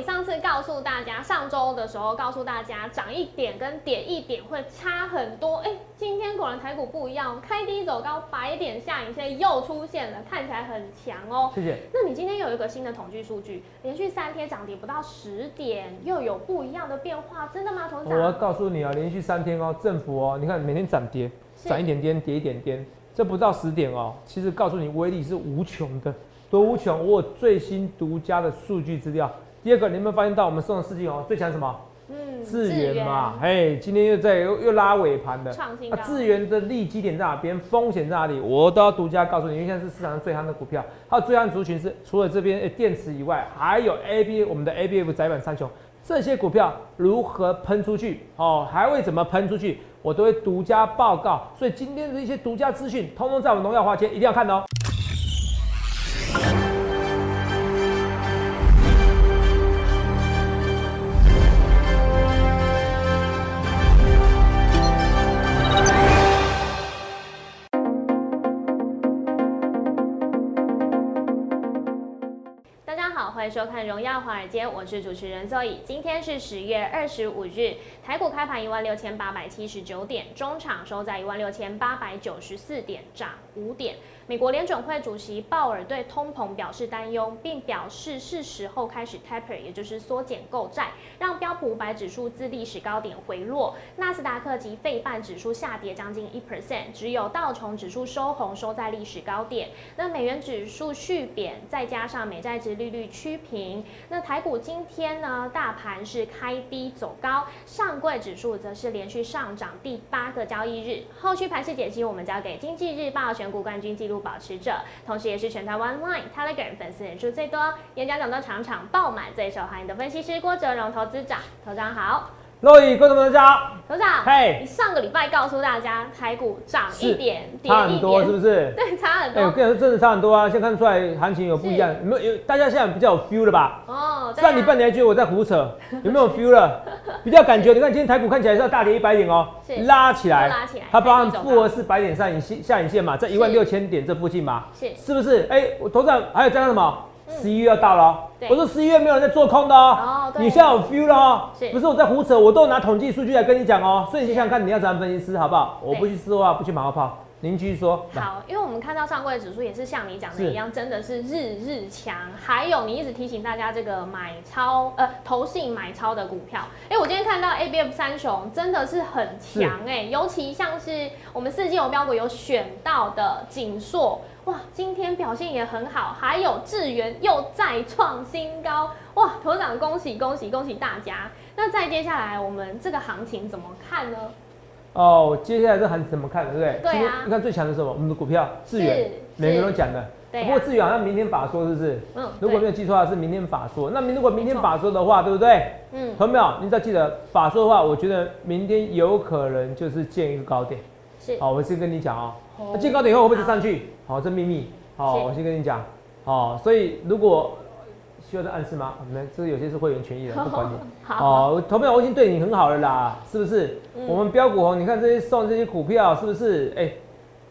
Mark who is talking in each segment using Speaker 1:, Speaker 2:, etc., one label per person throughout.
Speaker 1: 你上次告诉大家，上周的时候告诉大家，涨一点跟跌一点会差很多。哎，今天果然台股不一样，开低走高，白点下影线又出现了，看起来很强哦。
Speaker 2: 谢谢。
Speaker 1: 那你今天有一个新的统计数据，连续三天涨跌不到十点，又有不一样的变化，真的吗，董事长？
Speaker 2: 我要告诉你啊，连续三天哦，政府哦，你看每天涨跌，涨一点点，跌一点点，这不到十点哦，其实告诉你威力是无穷的。多无穷！我有最新独家的数据资料。第二个，你有没有发现到我们送的四季哦，最强什么？嗯，智源嘛。哎，今天又在又又拉尾盘的。
Speaker 1: 创新。那
Speaker 2: 智源的利基点在哪边？风险在哪里？我都要独家告诉你，因为现在是市场上最夯的股票。还有最夯族群是除了这边电池以外，还有 A B 我们的 A B F 窄板三雄这些股票如何喷出去？哦，还会怎么喷出去？我都会独家报告。所以今天的一些独家资讯，通通在我们荣耀花间一定要看哦。
Speaker 1: 《荣耀华尔街》，我是主持人 Zoe。今天是十月二十五日，台股开盘一万六千八百七十九点，中场收在一万六千八百九十四点，涨五点。美国联准会主席鲍尔对通膨表示担忧，并表示是时候开始 taper，也就是缩减购债，让标普五百指数自历史高点回落。纳斯达克及费半指数下跌将近一 percent，只有道琼指数收红，收在历史高点。那美元指数续贬，再加上美债值利率趋平。那台股今天呢，大盘是开低走高，上柜指数则是连续上涨第八个交易日。后续盘势解析，我们交给经济日报选股冠军纪录。保持者，同时也是全台湾 Line、Telegram 粉丝人数最多、演讲讲到场场爆满、最受欢迎的分析师郭哲荣投资长，投长好。
Speaker 2: 各位观众朋友，大家好。
Speaker 1: 头长，嘿，你上个礼拜告诉大家台股涨一点，
Speaker 2: 差很多，是不是？
Speaker 1: 对，差很多。哎，
Speaker 2: 我跟你说，真的差很多啊！现在看出来行情有不一样，有没有？大家现在比较有 feel 了吧？哦，上礼拜你还觉得我在胡扯，有没有 feel 了？比较感觉，你看今天台股看起来是要大跌一百点哦，拉起来，
Speaker 1: 拉起来，
Speaker 2: 它帮复合是百点上影线下影线嘛，在一万六千点这附近嘛，是是不是？哎，我头上还有加上什么？十一月要到了，我说十一月没有人在做空的哦。你现在有 feel 了哦，不是我在胡扯，我都拿统计数据来跟你讲哦。所以你想想看，你要怎样分析师好不好？我不去说话，不去马后炮。您继续说。
Speaker 1: 好，因为我们看到上柜指数也是像你讲的一样，真的是日日强。还有你一直提醒大家这个买超呃投信买超的股票，哎，我今天看到 A B F 三雄真的是很强哎，尤其像是我们四季有标股有选到的锦硕。哇，今天表现也很好，还有智源又再创新高，哇，头长恭喜恭喜恭喜大家！那再接下来我们这个行情怎么看呢？
Speaker 2: 哦，接下来这行情怎么看，对不对？
Speaker 1: 对啊。
Speaker 2: 你看最强的是什么？我们的股票智源，每个人都讲的。对。不过智源好像明天法说，是不是？嗯。如果没有记错的话，是明天法说。那明如果明天法说的话，对不对？嗯。朋友们，你只要记得法说的话，我觉得明天有可能就是见一个高点。是。好，我先跟你讲啊。那见高点以后会不会上去？好，这秘密。好，我先跟你讲。好，所以如果需要再暗示吗？我们这有些是会员权益的，不管你。好，投票我已经对你很好了啦，是不是？我们标股红，你看这些送这些股票，是不是？哎，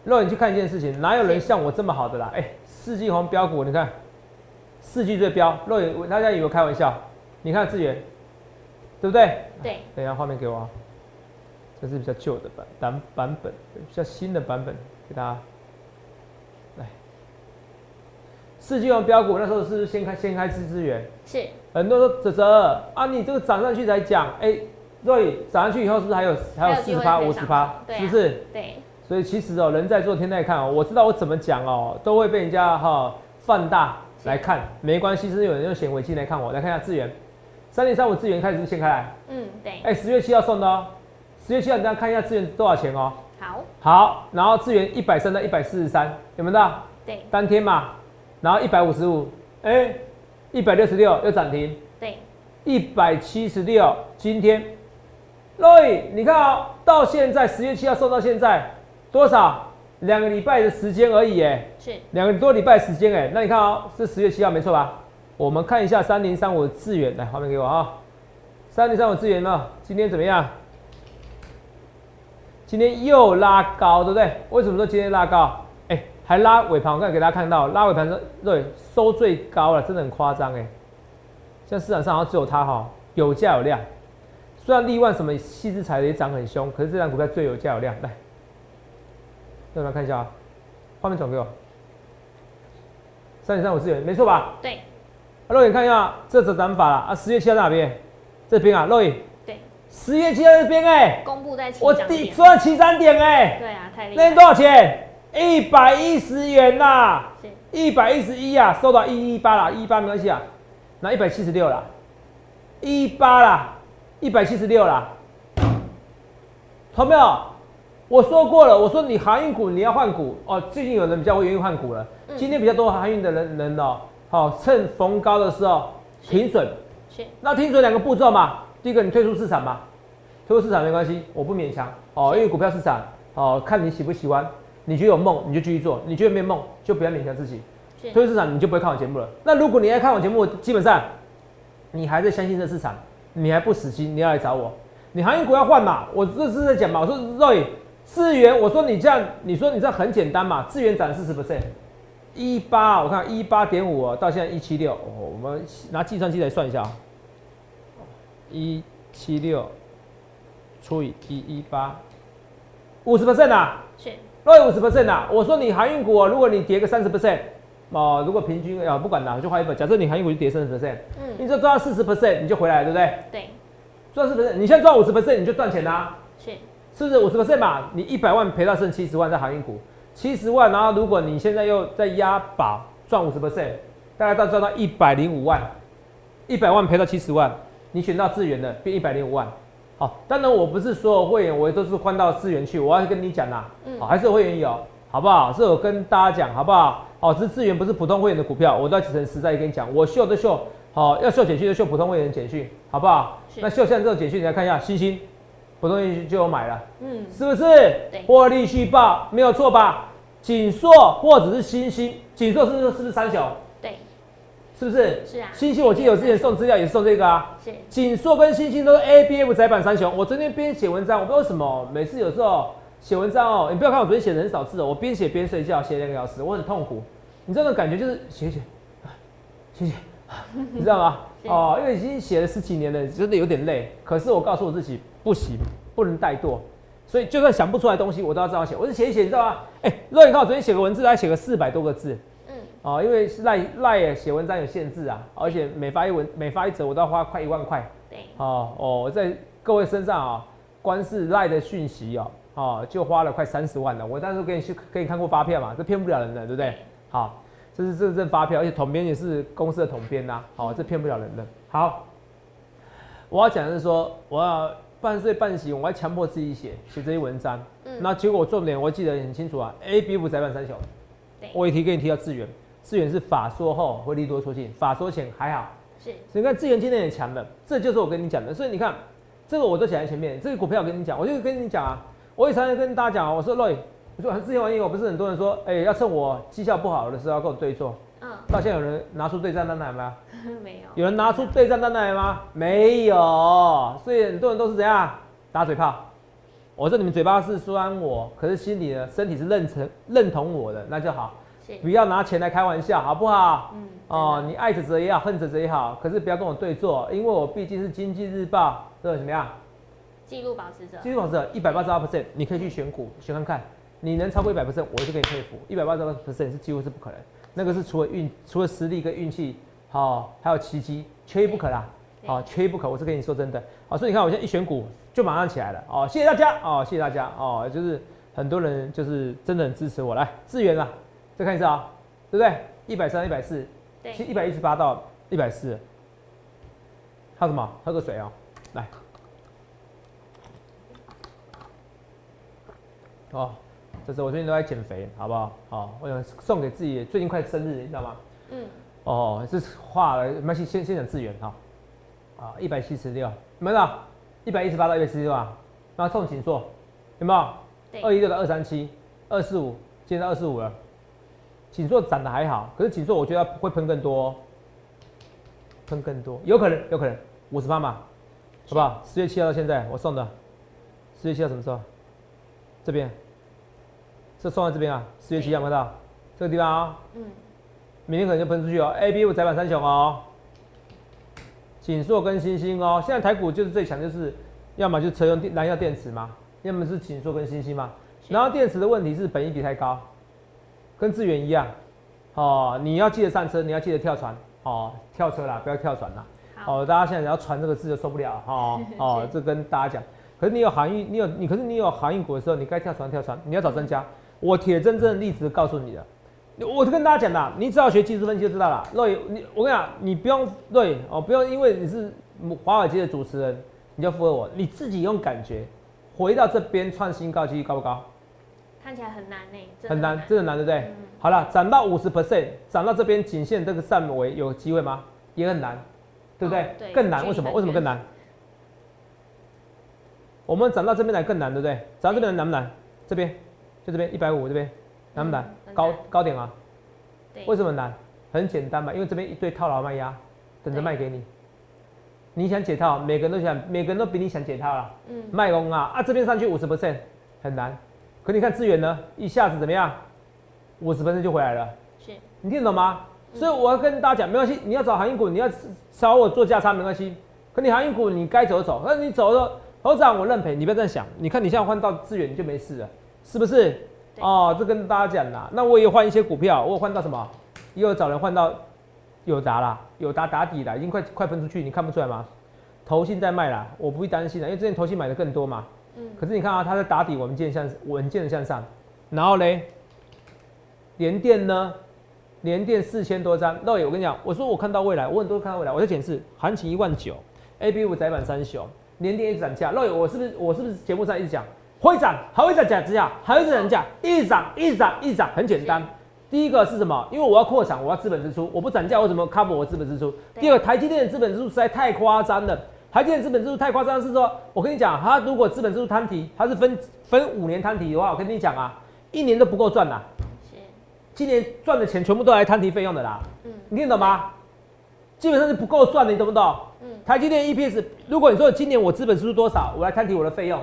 Speaker 2: 让你去看一件事情，哪有人像我这么好的啦？哎，四季红标股，你看四季最标，肉眼大家以为开玩笑？你看资源，对不对？
Speaker 1: 对。
Speaker 2: 等一下画面给我啊。这是比较旧的版版版本，比较新的版本给大家来。四季王标股那时候是先开先开支资源，
Speaker 1: 是
Speaker 2: 很多说泽泽啊，你这个涨上去才讲，哎，若以涨上去以后是不是还有还有四十趴五十趴，是不是？
Speaker 1: 对。
Speaker 2: 所以其实哦，人在做天在看哦，我知道我怎么讲哦，都会被人家哈放大来看，没关系，是有人用显微镜来看我，来看一下资源，三零三五资源开始是先开来，
Speaker 1: 嗯，对。
Speaker 2: 哎，十月七号送的哦。十月七号，大家看一下资源多少钱哦。
Speaker 1: 好，
Speaker 2: 好，然后资源一百三到一百四十三，有没有到？
Speaker 1: 对，
Speaker 2: 当天嘛，然后一百五十五，哎，一百六十六又涨停。
Speaker 1: 对，
Speaker 2: 一百七十六，今天，Roy，你看哦，到现在十月七号送到现在多少？两个礼拜的时间而已，哎，
Speaker 1: 是
Speaker 2: 两个多礼拜时间，哎，那你看哦，是十月七号没错吧？我们看一下三零三五的资源，来画面给我啊，三零三五资源呢，今天怎么样？今天又拉高，对不对？为什么说今天拉高？哎，还拉尾盘，我刚才给大家看到，拉尾盘说对，收最高了，真的很夸张哎。现在市场上好像只有它哈，有价有量。虽然力万什么细枝材的也涨很凶，可是这张股票最有价有量。来，让我们看一下啊，画面转给我。三点三五资源，没错吧？
Speaker 1: 对。
Speaker 2: 肉眼看一下，这只涨法了啊！十月七号哪边？这边啊，肉眼。
Speaker 1: 对。
Speaker 2: 十月七号这边哎。
Speaker 1: 公布在七。
Speaker 2: 我第赚七三点哎。
Speaker 1: 对啊，太厉害。
Speaker 2: 那多少钱？一百一十元呐。一百一十一啊，收到一一八啦，一八没关系啊。那一百七十六啦，一八啦，一百七十六啦。同没有？我说过了，我说你航运股你要换股哦。最近有人比较会愿意换股了。今天比较多航运的人人哦，好趁逢高的时候停损。是。那停损两个步骤嘛，第一个你退出市场吧，退出市场没关系，我不勉强哦，因为股票市场哦，看你喜不喜欢。你觉得有梦你就继续做，你觉得没梦就不要勉强自己。退出市场你就不会看我节目了。那如果你爱看我节目，基本上你还在相信这市场，你还不死心，你要来找我。你航运股要换嘛？我这是在讲嘛。我说 Roy 资源，我说你这样，你说你这样很简单嘛？资源涨四十 percent，一八，我看一八点五到现在一七六，我们拿计算机来算一下啊，一七六除以一一八，五十 percent 啊。是。对五十 percent 呐，我说你航运股啊，如果你跌个三十 percent，哦，如果平均啊不管哪就换一本，假设你航运股就跌三十 percent，嗯，你就赚四十 percent，你就回来，对不对？
Speaker 1: 对，
Speaker 2: 赚四 percent，你现在赚五十 percent，你就赚钱啦。
Speaker 1: 是，
Speaker 2: 是不是五十 percent 嘛？你一百万赔到剩七十万在航运股，七十万，然后如果你现在又在押宝赚五十 percent，大概到赚到一百零五万，一百万赔到七十万，你选到资源的变一百零五万。好，当然我不是所有会员，我都是换到资源去。我要跟你讲啦，嗯，还是有会员有，好不好？是我跟大家讲，好不好？哦，这资源不是普通会员的股票，我都要诚实在跟你讲。我秀的秀，好，要秀简讯就秀普通会员简讯，好不好？那秀现在这种简讯，你来看一下，星星，普通会员就有买了，嗯，是不是？
Speaker 1: 对，
Speaker 2: 获利续报没有错吧？锦硕或者是星星，锦硕是不是是不是三雄？是不是？
Speaker 1: 是啊。
Speaker 2: 星星，我记得我之前送资料也是送这个
Speaker 1: 啊。是。
Speaker 2: 锦硕跟星星都是 A B F 窄板三雄。我昨天边写文章，我不知道为什么，每次有时候写文章哦，你不要看我昨天写的很少字哦，我边写边睡觉，写两个小时，我很痛苦。你这种感觉就是写写，写写，你知道吗？哦，因为已经写了十几年了，真的有点累。可是我告诉我自己，不行，不能怠惰。所以就算想不出来东西，我都要这样写。我是写一写，你知道吗？哎，若你看我昨天写个文字，还写个四百多个字。哦，因为赖赖写文章有限制啊，而且每发一文每发一则，我都要花快一万块。
Speaker 1: 对，
Speaker 2: 哦哦，在各位身上啊，光是赖的讯息哦，哦，就花了快三十万了。我当时给你去给你看过发票嘛，这骗不了人的，对不对？好，这是这这发票，而且统编也是公司的统编呐，好，这骗不了人的。好，我要讲的是说，我要半睡半醒，我要强迫自己写写这些文章。嗯，那结果重点我记得很清楚啊，A B 五窄板三小，我也提给你提到资源。资源是法说后会利多出尽，法说前还好。
Speaker 1: 是，
Speaker 2: 你看资源今天也强了，这就是我跟你讲的。所以你看，这个我都写在前面。这个股票我跟你讲，我就跟你讲啊，我也常常跟大家讲啊，我说 Roy，我说之前玩意，我不是很多人说，哎，要趁我绩效不好的时候要跟我对做。嗯。到现在有人拿出对战单来吗？
Speaker 1: 没有。
Speaker 2: 有人拿出对战单来吗？没有。所以很多人都是怎样打嘴炮。我说你们嘴巴是酸我，可是心里呢，身体是认成认同我的，那就好。不要拿钱来开玩笑，好不好？嗯，哦，你爱着则也好，恨着则也好，可是不要跟我对坐，因为我毕竟是经济日报的怎么样？
Speaker 1: 记录保持者。
Speaker 2: 记录保持者一百八十二 percent，你可以去选股选看看，你能超过一百 percent，我就给你佩服。一百八十二 percent 是几乎是不可能，那个是除了运，除了实力跟运气，好，还有奇迹，缺一不可啦。好，缺一不可，我是跟你说真的。好，所以你看我现在一选股就马上起来了。哦，谢谢大家。哦，谢谢大家。哦，就是很多人就是真的很支持我。来，资源啦。再看一次啊，对不对？一百三、一百四，
Speaker 1: 对，
Speaker 2: 一百一十八到一百四。还有什么？喝个水啊，来。哦，这是我最近都在减肥，好不好？好，我想送给自己，最近快生日，你知道吗？嗯。哦，这是画了，没先，先先讲资源哈。啊，一百七十六，没有？一百一十八到一百七十六啊。那送锦硕，有没有？二一六到二三七，二四五，今天二四五了。锦硕涨得还好，可是锦硕我觉得会喷更多，喷更多，有可能，有可能。五十八嘛，好不好？十月七号到现在我送的，十月七号什么时候？这边，这送在这边啊，十月七号看到？这个地方啊，嗯，明天可能就喷出去哦，A B 五窄板三雄哦，锦硕跟星星哦。现在台股就是最强，就是要么就车用电燃料电池嘛，要么是锦硕跟星星嘛。然后电池的问题是本益比太高，跟资源一样。哦，你要记得上车，你要记得跳船。哦，跳车啦，不要跳船啦。哦，大家现在只要船这个字就受不了哈。哦，这跟大家讲。可是你有航运，你有你，可是你有航运股的时候，你该跳船跳船，你要找专家。我铁真正的例子告诉你的。我就跟大家讲啦，你只要学技术分析就知道了。瑞，你我跟你讲，你不用对哦，不用因为你是华尔街的主持人，你就附和我。你自己用感觉回到这边创新高几率高不高？
Speaker 1: 看起来很难呢，
Speaker 2: 很难，真的难，对不对？好了，涨到五十 percent，涨到这边仅限这个上围有机会吗？也很难，对不对？更难，为什么？为什么更难？我们涨到这边来更难，对不对？涨到这边难不难？这边就这边一百五这边难不难？高高点啊？为什么难？很简单嘛，因为这边一堆套牢卖压，等着卖给你。你想解套，每个人都想，每个人都比你想解套了。嗯。卖空啊啊！这边上去五十 percent 很难。可你看资源呢，一下子怎么样？五十分钟就回来了。是，你听得懂吗？所以我要跟大家讲，没关系，你要找航运股，你要找我做价差没关系。可你航运股你该走走，那你走了，头涨我认赔，你不要这样想。你看你现在换到资源你就没事了，是不是？哦，这跟大家讲啦。那我也换一些股票，我换到什么？也有找人换到友达啦，友达打底啦，已经快快分出去，你看不出来吗？投信在卖啦，我不会担心的，因为之前投信买的更多嘛。可是你看啊，它在打底，稳健向稳健的向上，然后嘞，连电呢，连电四千多张。那我跟你讲，我说我看到未来，我很多看到未来，我在显示行情一万九，A B 五窄板三雄，连电一直涨价。那我是不是我是不是节目上一直讲会涨，还会再涨价，还会再涨价，一直涨一直涨一直涨，很简单。第一个是什么？因为我要扩产，我要资本支出，我不涨价，我怎么 cover 我资本支出？第二，台积电的资本支出实在太夸张了。台积电资本支出太夸张，是说，我跟你讲，它如果资本支出摊提，它是分分五年摊提的话，我跟你讲啊，一年都不够赚呐。是。今年赚的钱全部都来摊提费用的啦。嗯。你听懂吗？基本上是不够赚的，你懂不懂？嗯。台积电 EPS，如果你说今年我资本支出多少，我来摊提我的费用，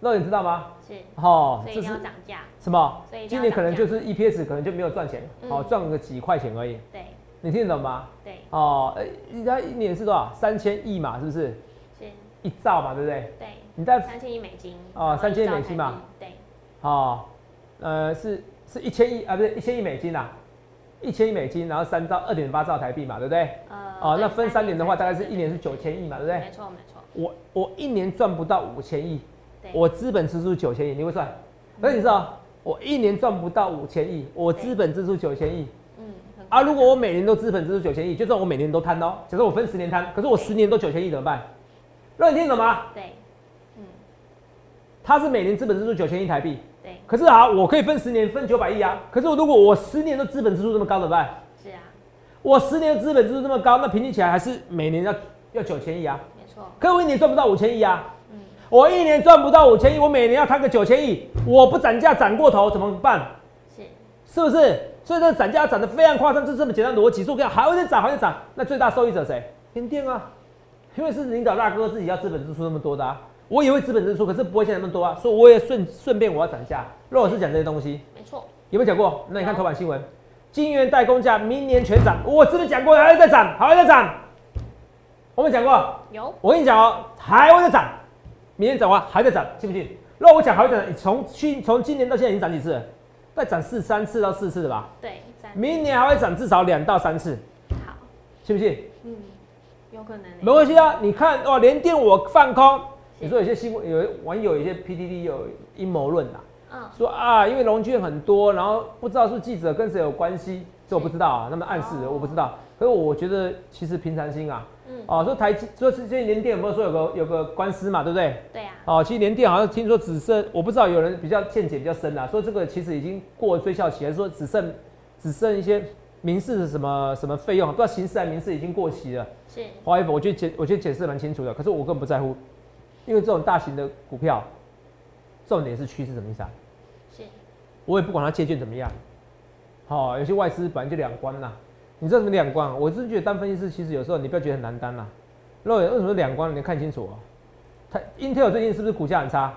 Speaker 2: 那你知道吗？
Speaker 1: 是。哦，这是涨价。
Speaker 2: 什么？今年可能就是 EPS 可能就没有赚钱，哦，赚个几块钱而已。
Speaker 1: 对。
Speaker 2: 你听得懂吗？对。哦，哎，人家一年是多少？三千亿嘛，是不是？是。一兆嘛，对不对？
Speaker 1: 对。你在三千亿美金。
Speaker 2: 哦，三千亿美金嘛。对。哦，呃，是是一千亿啊，不是一千亿美金啦，一千亿美金，然后三兆二点八兆台币嘛，对不对？呃。哦，那分三年的话，大概是一年是九千亿嘛，对不对？
Speaker 1: 没错没错。
Speaker 2: 我我一年赚不到五千亿，我资本支出九千亿，你会算？那你知道，我一年赚不到五千亿，我资本支出九千亿。啊！如果我每年都资本支出九千亿，就算我每年都摊哦，假设我分十年摊，可是我十年都九千亿怎么办？那你听懂吗？对，嗯，他是每年资本支出九千亿台币，对。可是啊，我可以分十年分九百亿啊。可是我如果我十年的资本支出这么高怎么办？是啊，我十年的资本支出这么高，那平均起来还是每年要要九千亿啊。没错。可是我一年赚不到五千亿啊。嗯。我一年赚不到五千亿，我每年要摊个九千亿，我不涨价涨过头怎么办？是，是不是？所以这个涨价涨得非常夸张，就这么简单逻辑，说这样还会再涨，还会涨，那最大受益者谁？天电啊，因为是领导大哥自己要资本支出那么多的啊，我也会资本支出，可是不会现在那么多啊，所以我也顺顺便我要涨价。如果是讲这些东西，
Speaker 1: 没错，
Speaker 2: 有没有讲过？那你看头版新闻，金源代工价明年全涨，我是不是讲过还会再涨，还会再涨？我们讲过，
Speaker 1: 有，
Speaker 2: 我跟你讲哦，还会再涨，明年涨完还在涨，信不信？那我讲还会再涨，从去从今年到现在已经涨几次？再涨四三次到四次吧，
Speaker 1: 对，
Speaker 2: 明年还会涨至少两到三次，
Speaker 1: 好，
Speaker 2: 信不信？嗯，
Speaker 1: 有可能，
Speaker 2: 没关系啊。你看哇，连电我放空，你说有些新闻有网友有些 PDD 有阴谋论呐，嗯，说啊，因为龙卷很多，然后不知道是记者跟谁有关系，这我不知道啊，那么暗示我不知道，可是我觉得其实平常心啊。哦，说台积，说是这联电有没有说有个有个官司嘛，对不对？
Speaker 1: 对啊。
Speaker 2: 哦，其实联电好像听说只剩，我不知道有人比较见解比较深啊，说这个其实已经过了追效期，还是说只剩只剩一些民事的什么什么费用，不知道刑事还是民事已经过期了。是。华为，我觉得解我觉得解释蛮清楚的，可是我根本不在乎，因为这种大型的股票，重点是趋势什么意思啊。是。我也不管它借券怎么样，好，有些外资本来就两关呐。你知道什么两光？我是觉得当分析师其实有时候你不要觉得很难当啦。肉眼为什么两光？你看清楚哦。它 Intel 最近是不是股价很差？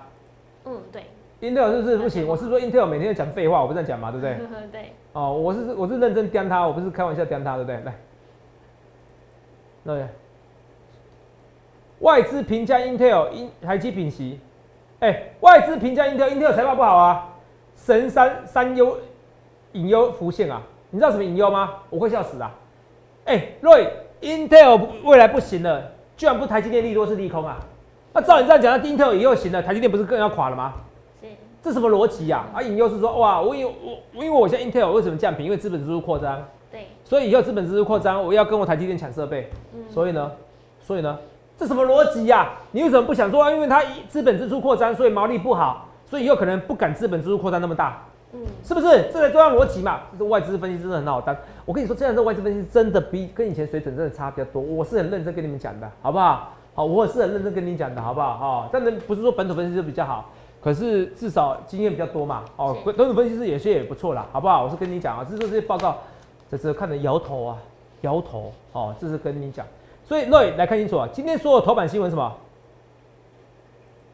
Speaker 1: 嗯，对。
Speaker 2: Intel 是不是不行？我是说 Intel 每天讲废话，我不是在讲嘛，对不对？
Speaker 1: 对。
Speaker 2: 哦，我是我是认真盯它，我不是开玩笑盯它，对不对？来，对。外资评价 Intel，英台积品息，哎，外资评价 Intel，Intel 财报不好啊，神三三优隐忧浮现啊，你知道什么隐忧吗？我会笑死啊！哎，瑞 Intel 未来不行了，居然不是台积电利多是利空啊？那照你这样讲，那 Intel 以后行了，台积电不是更要垮了吗？是，这什么逻辑呀？啊，隐忧是说，哇，我因我我因为我现在 Intel 为什么降频？因为资本支出扩张，
Speaker 1: 对，
Speaker 2: 所以以后资本支出扩张，我要跟我台积电抢设备，嗯，所以呢，所以呢？这什么逻辑呀？你为什么不想说？因为它资本支出扩张，所以毛利不好，所以以后可能不敢资本支出扩张那么大，嗯，是不是？这个重要逻辑嘛？这是外资分析真的很好当。我跟你说，现在这外资分析真的比跟以前水准真的差比较多。我是很认真跟你们讲的，好不好？好，我是很认真跟你讲的，好不好？哈，但能不是说本土分析师比较好，可是至少经验比较多嘛。哦，本土分析师有些也不错啦，好不好？我是跟你讲啊，这是这些报告，这是看的摇头啊，摇头。哦，这是跟你讲。所以，瑞来看清楚啊！今天所有头版新闻什么？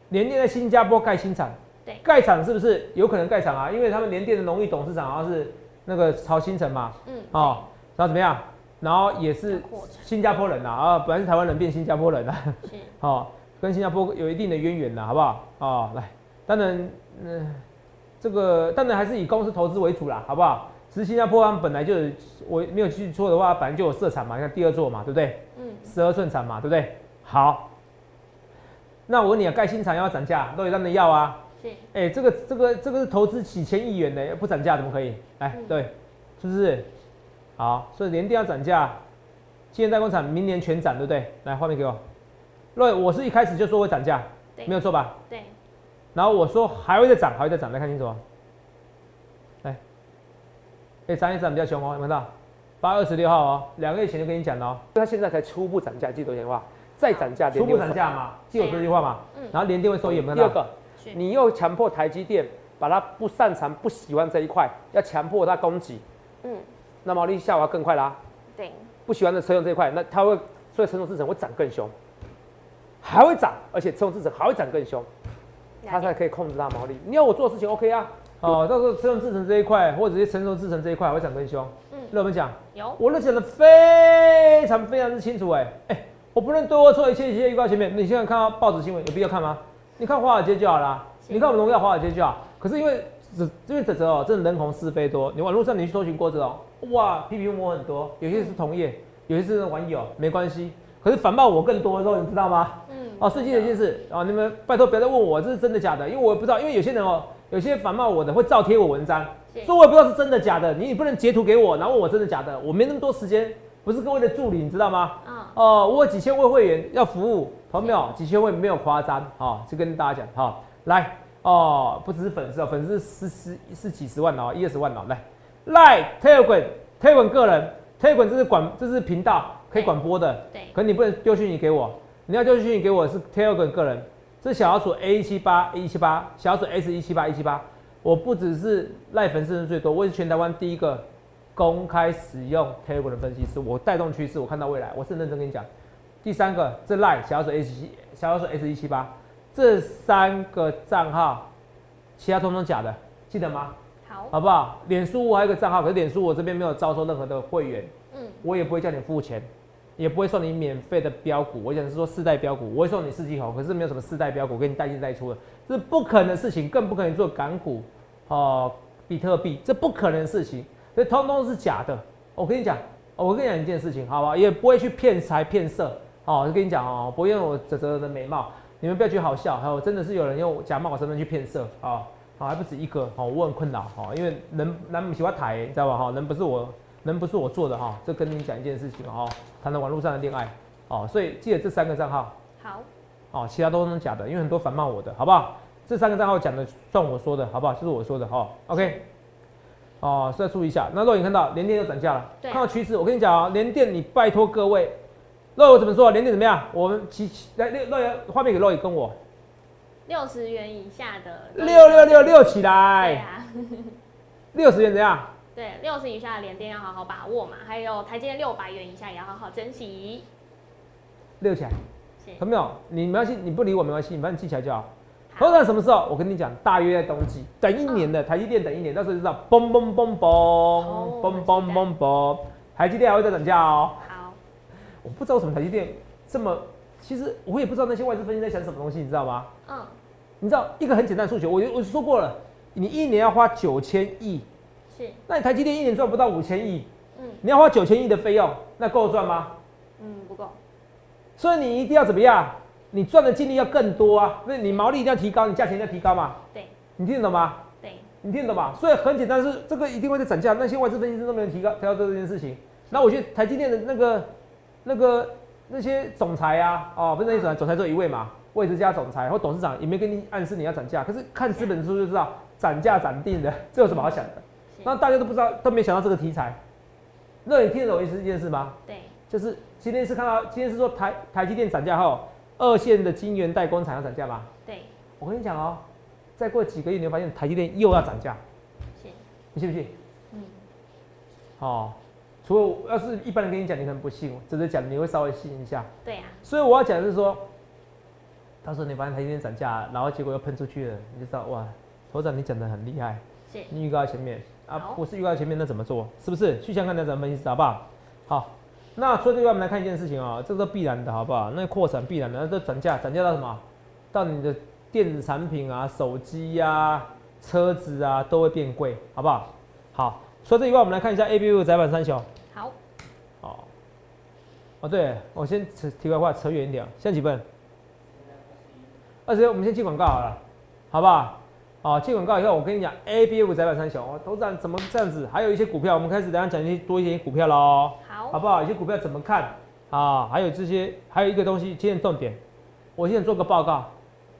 Speaker 2: 联电在新加坡盖新厂，
Speaker 1: 对，
Speaker 2: 盖厂是不是有可能盖厂啊？因为他们联电的荣誉董事长好像是那个曹新成嘛，嗯，哦，然后怎么样？然后也是新加坡人呐，啊，本来是台湾人变新加坡人了，是，哦，跟新加坡有一定的渊源的，好不好？哦，来，当然，嗯，这个当然还是以公司投资为主啦，好不好？其实新加坡他们本来就我没有记错的话，本来就有设厂嘛，你看第二座嘛，对不对？嗯，十二寸厂嘛，对不对？好，那我问你啊，盖新厂要涨价，都有他们要啊。是。哎，这个这个这个是投资几千亿元的，不涨价怎么可以？来，对，是不是？好，所以联电要涨价，今年代工厂明年全涨，对不对？来，画面给我。对，我是一开始就说会涨价，没有错吧？
Speaker 1: 对。
Speaker 2: 然后我说还会再涨，还会再涨，来看清楚。哎，涨一涨比较凶哦，有看到？八月二十六号哦，两个月前就跟你讲了哦，它现在才初步涨价，记多少句话？再涨价，初步涨价嘛，记有这句话嘛？嗯。然后联电会收益，有没有？第二个，你又强迫台积电把它不擅长、不喜欢这一块，要强迫它供给，嗯，那毛利下滑更快啦。
Speaker 1: 对。
Speaker 2: 不喜欢的车用这一块，那它会，所以成熟制程会涨更凶，还会涨，而且成熟制程还会涨更凶，它才可以控制它毛利。你要我做事情 OK 啊？哦，到时候车用制成这一块，或者是成熟制成这一块，会涨更凶。嗯，那我们讲，
Speaker 1: 有，
Speaker 2: 我都讲的非常非常之清楚。哎，哎，我不论对或错，一切一切预告前面，你现在看到报纸新闻，有必要看吗？你看华尔街就好啦，你看我们荣耀华尔街就好。可是因为这因为这则哦，真的人红是非多。你网络上你去搜寻过这种，哇，批评我很多，有些是同业，有些是网友，没关系。可是反骂我更多的时候，你知道吗？嗯。哦，最近的一件事哦，你们拜托不要再问我这是真的假的，因为我不知道，因为有些人哦。有些反骂我的会照贴我文章，所以我也不知道是真的假的。你不能截图给我，然后问我真的假的，我没那么多时间，不是各位的助理，你知道吗？嗯，哦，我有几千位会员要服务，朋友几千位没有夸张，哈，就跟大家讲，哈，来，哦，不只是粉丝哦，粉丝是十是几十万哦，一二十万哦，来，来，Telegram，Telegram 个人，Telegram 这是管这是频道可以广播的，对，可你不能丢讯息给我，你要丢讯息给我是 Telegram 个人。这小老鼠 A 一七八 A 一七八，小老鼠 S 一七八一七八，我不只是赖粉丝人最多，我也是全台湾第一个公开使用 Telegram 的分析师，我带动趋势，我看到未来，我是认真跟你讲。第三个，这赖小老鼠 S 七小老鼠 S 一七八，这三个账号，其他通通假的，记得吗？
Speaker 1: 好，
Speaker 2: 好不好？脸书我还有个账号，可是脸书我这边没有招收任何的会员，嗯，我也不会叫你付钱。也不会送你免费的标股，我想是说四代标股，我会送你四季红，可是没有什么四代标股给你带进带出的，这是不可能的事情，更不可能做港股哦，比特币，这不可能的事情，这通通是假的。我跟你讲，我跟你讲一件事情，好不好？也不会去骗财骗色，哦，我跟你讲哦，不会用我泽泽的美貌，你们不要觉得好笑，还有真的是有人用假冒我身份去骗色啊，好还不止一个，好我很困扰哈，因为人人不喜欢抬，知道吧？哈，人不是我。人不是我做的哈，这跟你讲一件事情哈，谈的网络上的恋爱哦，所以记得这三个账号
Speaker 1: 好
Speaker 2: 哦，其他都是假的，因为很多反骂我的，好不好？这三个账号讲的算我说的，好不好？就是我说的哈，OK 哦，再注意一下。那若影看到连电又涨价了，看到趋势，我跟你讲啊，连电你拜托各位，若影怎么说？连电怎么样？我们起来六若影画面给若影跟我
Speaker 1: 六十元以下的
Speaker 2: 六六六六起来，六十元怎样？
Speaker 1: 对，六十以下的连电要好好把握嘛，还有台积电六百元以下也要好好珍惜。
Speaker 2: 六起来，有没有？你没关系，你不理我没关系，你反正记起来就好。通常什么时候？我跟你讲，大约在冬季，等一年的台积电等一年，到时候就知道，嘣嘣嘣嘣，嘣嘣嘣嘣，台积电还会再涨价哦。
Speaker 1: 好，
Speaker 2: 我不知道为什么台积电这么，其实我也不知道那些外资分析在想什么东西，你知道吗？嗯，你知道一个很简单的数学，我我说过了，你一年要花九千亿，
Speaker 1: 是，
Speaker 2: 那你台积电一年赚不到五千亿，嗯，你要花九千亿的费用，那够赚吗？
Speaker 1: 嗯，不够。
Speaker 2: 所以你一定要怎么样？你赚的净利要更多啊，那你毛利一定要提高，你价钱要提高嘛？
Speaker 1: 对，
Speaker 2: 你听得懂吗？
Speaker 1: 对，
Speaker 2: 你听得懂吧？所以很简单，是这个一定会在涨价，那些外资分析师都没有提高提到这件事情。那我觉得台积电的那个、那个那些总裁啊，哦，不是那些总裁，总裁只有一位嘛，位置加总裁或董事长也没跟你暗示你要涨价，可是看资本书就知道涨价涨定的，这有什么好想的？那大家都不知道，都没想到这个题材。那你听得懂意思一件事吗？
Speaker 1: 对，
Speaker 2: 就是今天是看到今天是说台台积电涨价后。二线的晶圆代工厂要涨价吗？
Speaker 1: 对，
Speaker 2: 我跟你讲哦，再过几个月你会发现台积电又要涨价，
Speaker 1: 信？
Speaker 2: 你信不信？嗯。哦，除了要是一般人跟你讲，你可能不信，只是讲你会稍微信一下。
Speaker 1: 对呀。
Speaker 2: 所以我要讲的是说，到时候你发现台积电涨价，然后结果又喷出去了，你就知道哇，头长你讲的很厉害，你预告在前面啊，不是预告在前面，那怎么做？是不是？去香港那怎么分析，好不好？好。那除了这个，我们来看一件事情啊，这个必然的，好不好？那扩产必然的，那都涨价，涨价到什么？到你的电子产品啊、手机呀、车子啊，都会变贵，好不好？好，除了这以外，我们来看一下 A B U 窄板三雄。
Speaker 1: 好。哦。
Speaker 2: 哦，对，我先扯题外话，扯远一点，现在几分？二十，我们先进广告好了，好不好？好，进广告以后，我跟你讲，A B U 窄板三雄，哦，投资人怎么这样子？还有一些股票，我们开始等下讲一些多一些股票喽。好不好？一些股票怎么看啊？还有这些，还有一个东西，今天重点，我现在做个报告。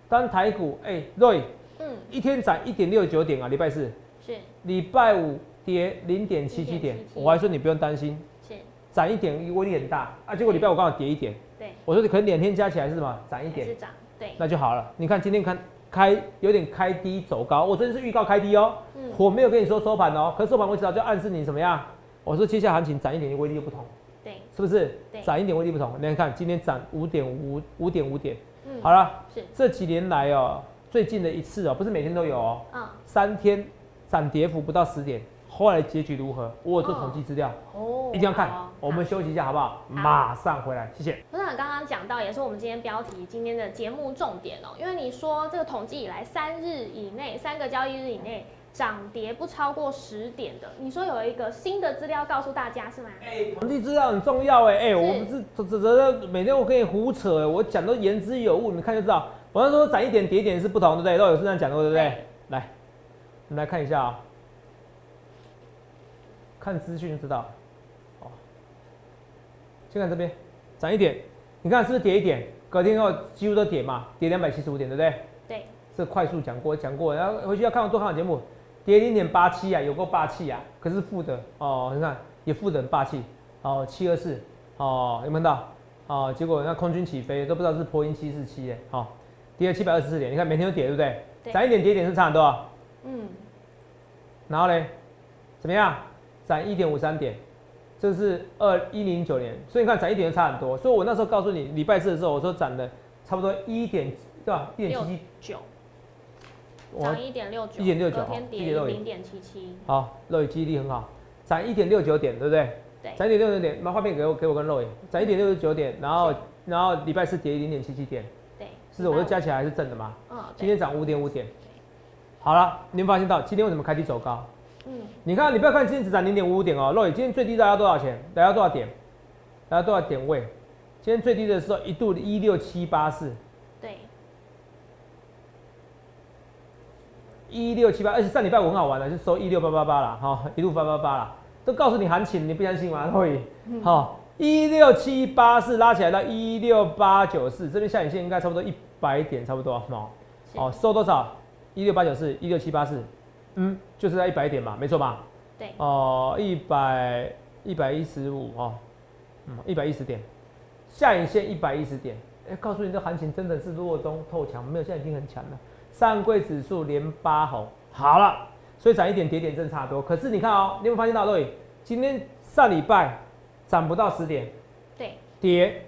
Speaker 2: 当台股，哎，Roy，嗯，一天涨一点六九点啊，礼拜四
Speaker 1: 是，
Speaker 2: 礼拜五跌零点七七点，我还说你不用担心，
Speaker 1: 是，
Speaker 2: 涨一点威力很大。啊，结果礼拜五刚好跌一点，
Speaker 1: 对，
Speaker 2: 我说你可能两天加起来是什么？涨一点，
Speaker 1: 是涨，对，
Speaker 2: 那就好了。你看今天看开有点开低走高，我昨天是预告开低哦，嗯，我没有跟你说收盘哦，可收盘我知道就暗示你怎么样？我说接下来行情涨一点，威力又不同，
Speaker 1: 对，
Speaker 2: 是不是？
Speaker 1: 对，
Speaker 2: 涨一点威力不同。你看今天涨五点五五点五点，嗯，好了，
Speaker 1: 是。
Speaker 2: 这几年来哦，最近的一次哦，不是每天都有哦，嗯，三天涨跌幅不到十点，后来结局如何？我有做统计资料哦，一定要看。我们休息一下好不好？马上回来，谢谢。
Speaker 1: 部长刚刚讲到，也是我们今天标题今天的节目重点哦，因为你说这个统计以来三日以内，三个交易日以内。涨跌不超过十点的，你说有一个新的资料告诉大家是吗？
Speaker 2: 哎，统计资料很重要哎哎，我不是这这每天我跟你胡扯哎，我讲都言之有物，你看就知道。我刚说涨一点跌一点是不同，对不对？都有是这样讲的，对不对？来，我们来看一下啊，看资讯就知道。哦，先看这边，涨一点，你看是不是跌一点？隔天后几乎都跌嘛，跌两百七十五点，对不对？
Speaker 1: 对，
Speaker 2: 这快速讲过讲过，然后回去要看我多看我节目。跌零点八七啊，有够霸气啊！可是负的哦，你看也负的很霸气哦，七二四哦，有没有到？哦，结果那空军起飞都不知道是波音七四七耶，好，跌了七百二十四点，你看每天都跌，对不对？涨一点跌一点是差很多。嗯。然后嘞，怎么样？涨一点五三点，这是二一零九年，所以你看涨一点就差很多。所以我那时候告诉你，礼拜四的时候我说涨的差不多一点，对吧？一点七
Speaker 1: 九。涨一点六九，
Speaker 2: 一点六九，
Speaker 1: 昨天跌零点七七。
Speaker 2: 好，肉眼记忆力很好，涨一点六九点，对不对？
Speaker 1: 对。
Speaker 2: 涨一点六九点，把画面给我，给我跟肉眼。涨一点六九点，然后然后礼拜四跌零点七七点。
Speaker 1: 对。
Speaker 2: 是，我说加起来还是正的嘛？嗯。今天涨五点五点。好了，你们发现到今天为什么开低走高？嗯。你看，你不要看今天只涨零点五五点哦，肉眼今天最低大家多少钱？大家多少点？大家多少点位？今天最低的时候一度一六七八四。对一六七八，而且上礼拜五很好玩的，就收一六八八八了，哈，一路八八八了，都告诉你行情，你不相信吗？会，好，一六七八四拉起来到一六八九四，这边下影线应该差不多一百点，差不多，哦，哦，收多少？一六八九四，一六七八四，嗯，就是在一百点嘛，没错吧？
Speaker 1: 对，
Speaker 2: 哦，一百一百一十五，哦，嗯，一百一十点，下影线一百一十点，哎，告诉你这行情真的是弱中透强，没有，现在已经很强了。上柜指数连八红，好了，所以涨一点跌点正差多。可是你看哦，你有没有发现到对？今天上礼拜涨不到十点，
Speaker 1: 对，
Speaker 2: 跌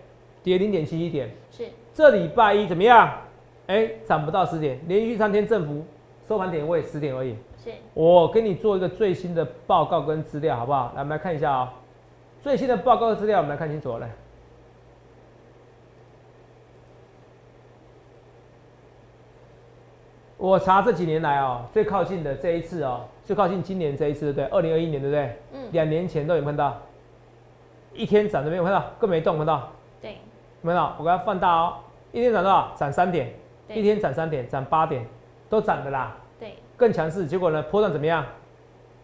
Speaker 2: 跌零点七一点，
Speaker 1: 是。
Speaker 2: 这礼拜一怎么样？哎，涨不到十点，连续三天振幅收盘点位十点而已。我给你做一个最新的报告跟资料，好不好？来，我们来看一下啊、最新的报告资料，我们来看清楚来。我查这几年来哦、最靠近的这一次哦、最靠近今年这一次，对，二零二一年，对不对？两、年前都有碰到，一天涨的没有碰到，更没动碰到。
Speaker 1: 对。
Speaker 2: 没有，我给它放大哦、一天涨多少？涨三点。一天涨三点，涨八点，都涨的啦。
Speaker 1: 对。
Speaker 2: 更强势，结果呢？波段怎么样？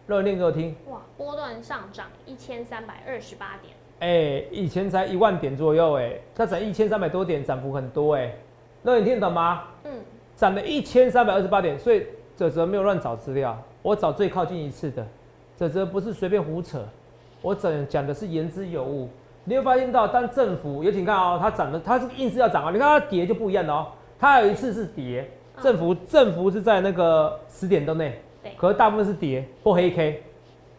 Speaker 2: 让我念给我听。
Speaker 1: 哇，波段上涨一千三百二十八点。
Speaker 2: 哎，以前才一万点左右，哎，它涨一千三百多点，涨幅很多，哎。那你听得懂吗？嗯。涨了一千三百二十八点，所以泽泽没有乱找资料，我找最靠近一次的。泽泽不是随便胡扯，我整讲的是言之有物。你会发现到，当政府，尤其你看哦，它涨的，它是硬是要涨啊。你看它跌就不一样了哦。它有一次是跌，政府政府是在那个十点钟内，可是大部分是跌或黑 K，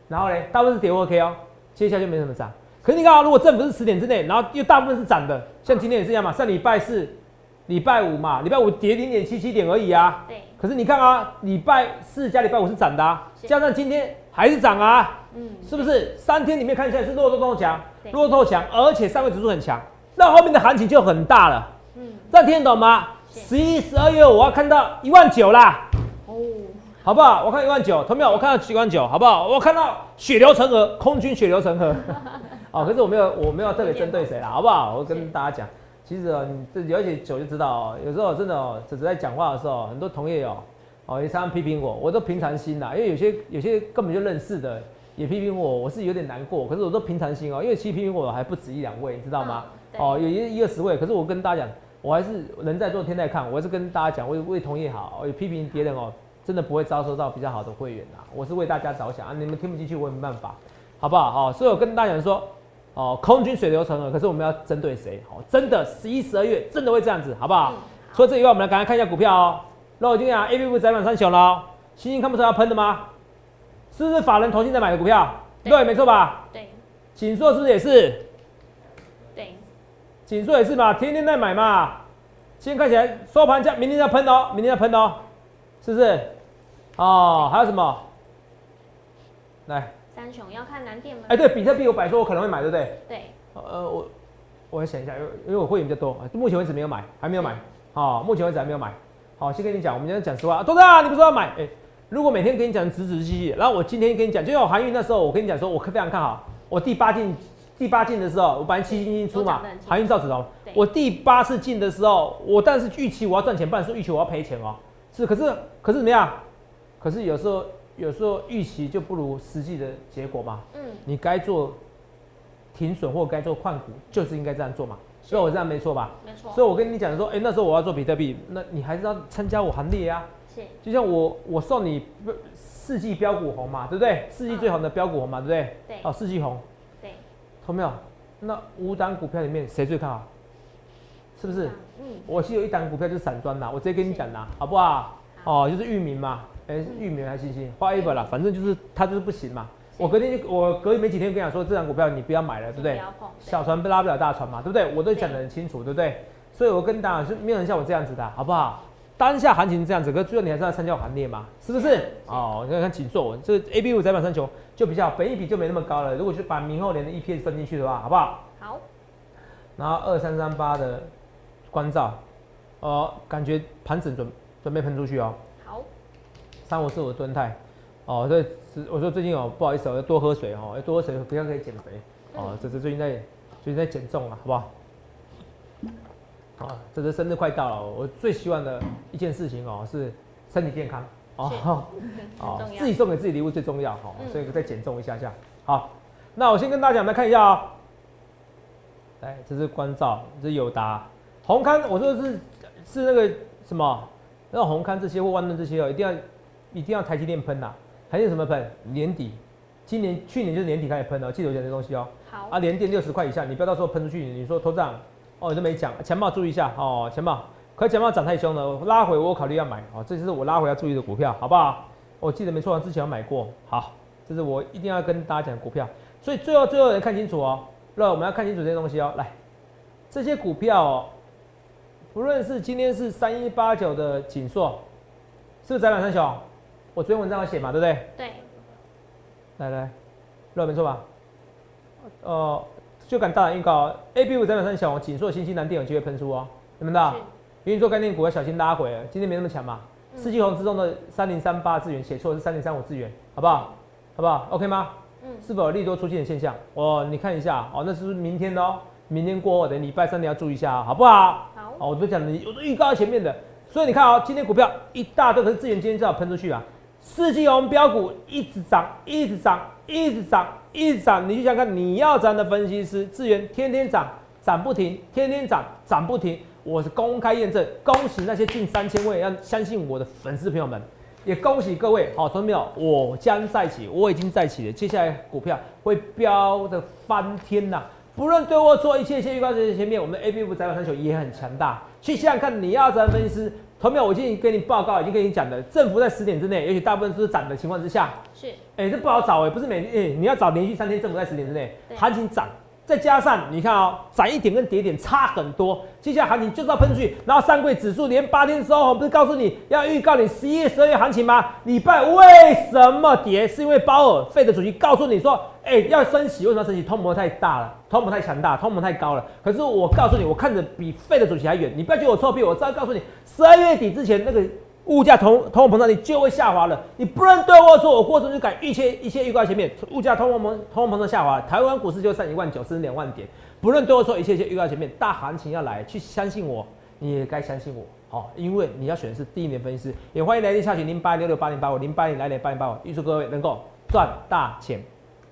Speaker 2: 然后呢，大部分是跌或黑哦，接下来就没什么涨。可是你看啊，如果振幅是十点之内，然后又大部分是涨的，像今天也是一样嘛，上礼拜四。礼拜五嘛，礼拜五跌零点七七点而已啊。
Speaker 1: 对。
Speaker 2: 可是你看啊，礼拜四加礼拜五是涨的，啊加上今天还是涨啊。嗯。是不是？三天里面看起来是弱多多强，弱多强，而且上位指数很强，那后面的行情就很大了。嗯。这样听得懂吗？十一、十二月我要看到一万九啦。哦。好不好？我看一万九，同没有？我看到七万九，好不好？我看到血流成河，空军血流成河。哦，可是我没有，我没有特别针对谁啦，好不好？我跟大家讲。其实哦，你这了解久就知道哦。有时候真的哦，只是在讲话的时候，很多同业哦，哦也常常批评我，我都平常心啦。因为有些有些根本就认识的也批评我，我是有点难过。可是我都平常心哦，因为其实批评我还不止一两位，你知道吗？哦，有一一二十位。可是我跟大家讲，我还是人在做天在看，我还是跟大家讲，为为同业好。我批评别人哦，真的不会招收到比较好的会员呐。我是为大家着想啊，你们听不进去我也没办法，好不好？好，所以我跟大家讲说。哦，空军水流成河，可是我们要针对谁？哦，真的十一、十二月真的会这样子，好不好？除了这以外，我们来赶快看一下股票哦。那我今天啊，A、B、股窄板三雄了，星星看不出来要喷的吗？是不是法人投信在买的股票？对，没错吧？
Speaker 1: 对。
Speaker 2: 锦硕是不是也是？
Speaker 1: 对。
Speaker 2: 锦硕也是嘛，天天在买嘛。今天看起来收盘价，明天要喷哦，明天要喷哦，是不是？哦，还有什么？来。
Speaker 1: 三雄要看蓝电吗？
Speaker 2: 哎，对，比特币我摆说，我可能会买，对不对？
Speaker 1: 对。
Speaker 2: 呃，我我来想一下，因为因为我会员比较多，目前为止没有买，还没有买。好，目前为止还没有买。好，先跟你讲，我们今天讲实话。董事长，你不说要买？哎，如果每天跟你讲仔仔细细，然后我今天跟你讲，就像我韩愈那时候，我跟你讲说，我非常看好。我第八进第八进的时候，我本来七进进出嘛，韩运赵子龙。我第八次进的时候，我但是预期我要赚钱，不然说预期我要赔钱哦。是，可是可是怎么样？可是有时候。有时候预期就不如实际的结果嘛。嗯，你该做停损或该做换股，就是应该这样做嘛。所以我这样没错吧？
Speaker 1: 没错。
Speaker 2: 所以我跟你讲说，哎，那时候我要做比特币，那你还是要参加我行列啊。是。就像我我送你四季标股红嘛，对不对？四季最红的标股红嘛，对不对？
Speaker 1: 对。
Speaker 2: 哦，四季红。
Speaker 1: 对。
Speaker 2: 同没有？那五档股票里面谁最看好？是不是？嗯。我是有一档股票就是散装的，我直接跟你讲啦，好不好？哦，就是域名嘛。哎，域名还是星星，花一本啦，反正就是它就是不行嘛。我隔天就我隔没几天跟你讲说，这张股票你不要买了，对不对？小船不拉不了大船嘛，对不对？我都讲得很清楚，对不对？所以我跟大家是没有人像我这样子的，好不好？当下行情这样子，可最后你还是要参加行列嘛，是不是？哦，你看看紧缩，这 A B 五窄板三球就比较，本一比就没那么高了。如果是把明后年的 E P S 算进去的话，好不好？
Speaker 1: 好。
Speaker 2: 然后二三三八的关照，哦，感觉盘整准准备喷出去哦。好三五四五的蹲态，哦，这是我说最近哦，不好意思我，要多喝水哦，要多喝水，不要可以减肥哦。这是最近在最近在减重啊，好不好？啊，这是生日快到了，我最希望的一件事情哦，是身体健康
Speaker 1: 哦，
Speaker 2: 哦，自己送给自己礼物最重要哈，所以再减重一下下。好，那我先跟大家来看一下啊，来，这是关照，这是友达红刊，我说是是那个什么，那红刊这些或万润这些哦，一定要。一定要台积电喷呐，台积电什么喷？年底，今年去年就是年底开始喷哦，记得有讲这东西
Speaker 1: 哦。好。
Speaker 2: 啊，连电六十块以下，你不要到时候喷出去，你说头涨，哦，你都没讲，钱包注意一下哦，钱包，可钱包涨太凶了，拉回我考虑要买哦，这就是我拉回要注意的股票，好不好？我记得没错，之前有买过，好，这是我一定要跟大家讲股票，所以最后最后人看清楚哦，那我们要看清楚这些东西哦，来，这些股票哦，不论是今天是三一八九的锦硕，是不是窄板三雄？我昨天文章有写嘛，对不对？
Speaker 1: 对。
Speaker 2: 来来，那没错吧？哦，就敢大胆预告，A B 五窄板三小，锦硕、新兴、南电有机会喷出哦，怎么的？因为做概念股要小心拉回，今天没那么强嘛。四季红之中的三零三八资源写错是三零三五资源，好不好？好不好？OK 吗？嗯，是否有利多出现的现象？哦，你看一下哦，那是不是明天的哦？明天过后的礼拜三你要注意一下，好不好？
Speaker 1: 好。
Speaker 2: 哦，我都讲你，我都预告在前面的，所以你看哦，今天股票一大堆，可是资源今天正好喷出去啊。四季红标股一直涨，一直涨，一直涨，一直涨。你就想看，你要涨的分析师资源天天涨，涨不停，天天涨，涨不停。我是公开验证，恭喜那些近三千位要相信我的粉丝朋友们，也恭喜各位好，同学们，我将再起，我已经再起了，接下来股票会飙的翻天呐！不论对我做一切一切预告在前面，我们 A B F 窄板三九也很强大。去想想看，你要涨分析师，同学们，我已经跟你报告，已经跟你讲了，政府在十点之内，也许大部分都是涨的情况之下，
Speaker 1: 是，
Speaker 2: 哎，这不好找哎，不是每哎，你要找连续三天政府在十点之内，行情涨。再加上你看哦，涨一点跟跌点差很多，接下来行情就是要喷出去。然后上柜指数连八天收红，不是告诉你要预告你十一月、十二月行情吗？礼拜为什么跌？是因为鲍尔费的主席告诉你说，哎，要升息，为什么要升息？通膨太大了，通膨太强大，通膨太高了。可是我告诉你，我看着比费的主席还远。你不要觉得我臭屁，我只要告诉你，十二月底之前那个。物价通通货膨胀率就会下滑了。你不能对我说，我过程就改一切一切预告前面，物价通货膨通货膨胀下滑，台湾股市就上一万九，甚至两万点。不论对我说一切一切预告前面，大行情要来，去相信我，你也该相信我，好，因为你要选的是第一名分析师。也欢迎来电下询零八六六八零八五零八零来点八零八五，预祝各位能够赚大钱。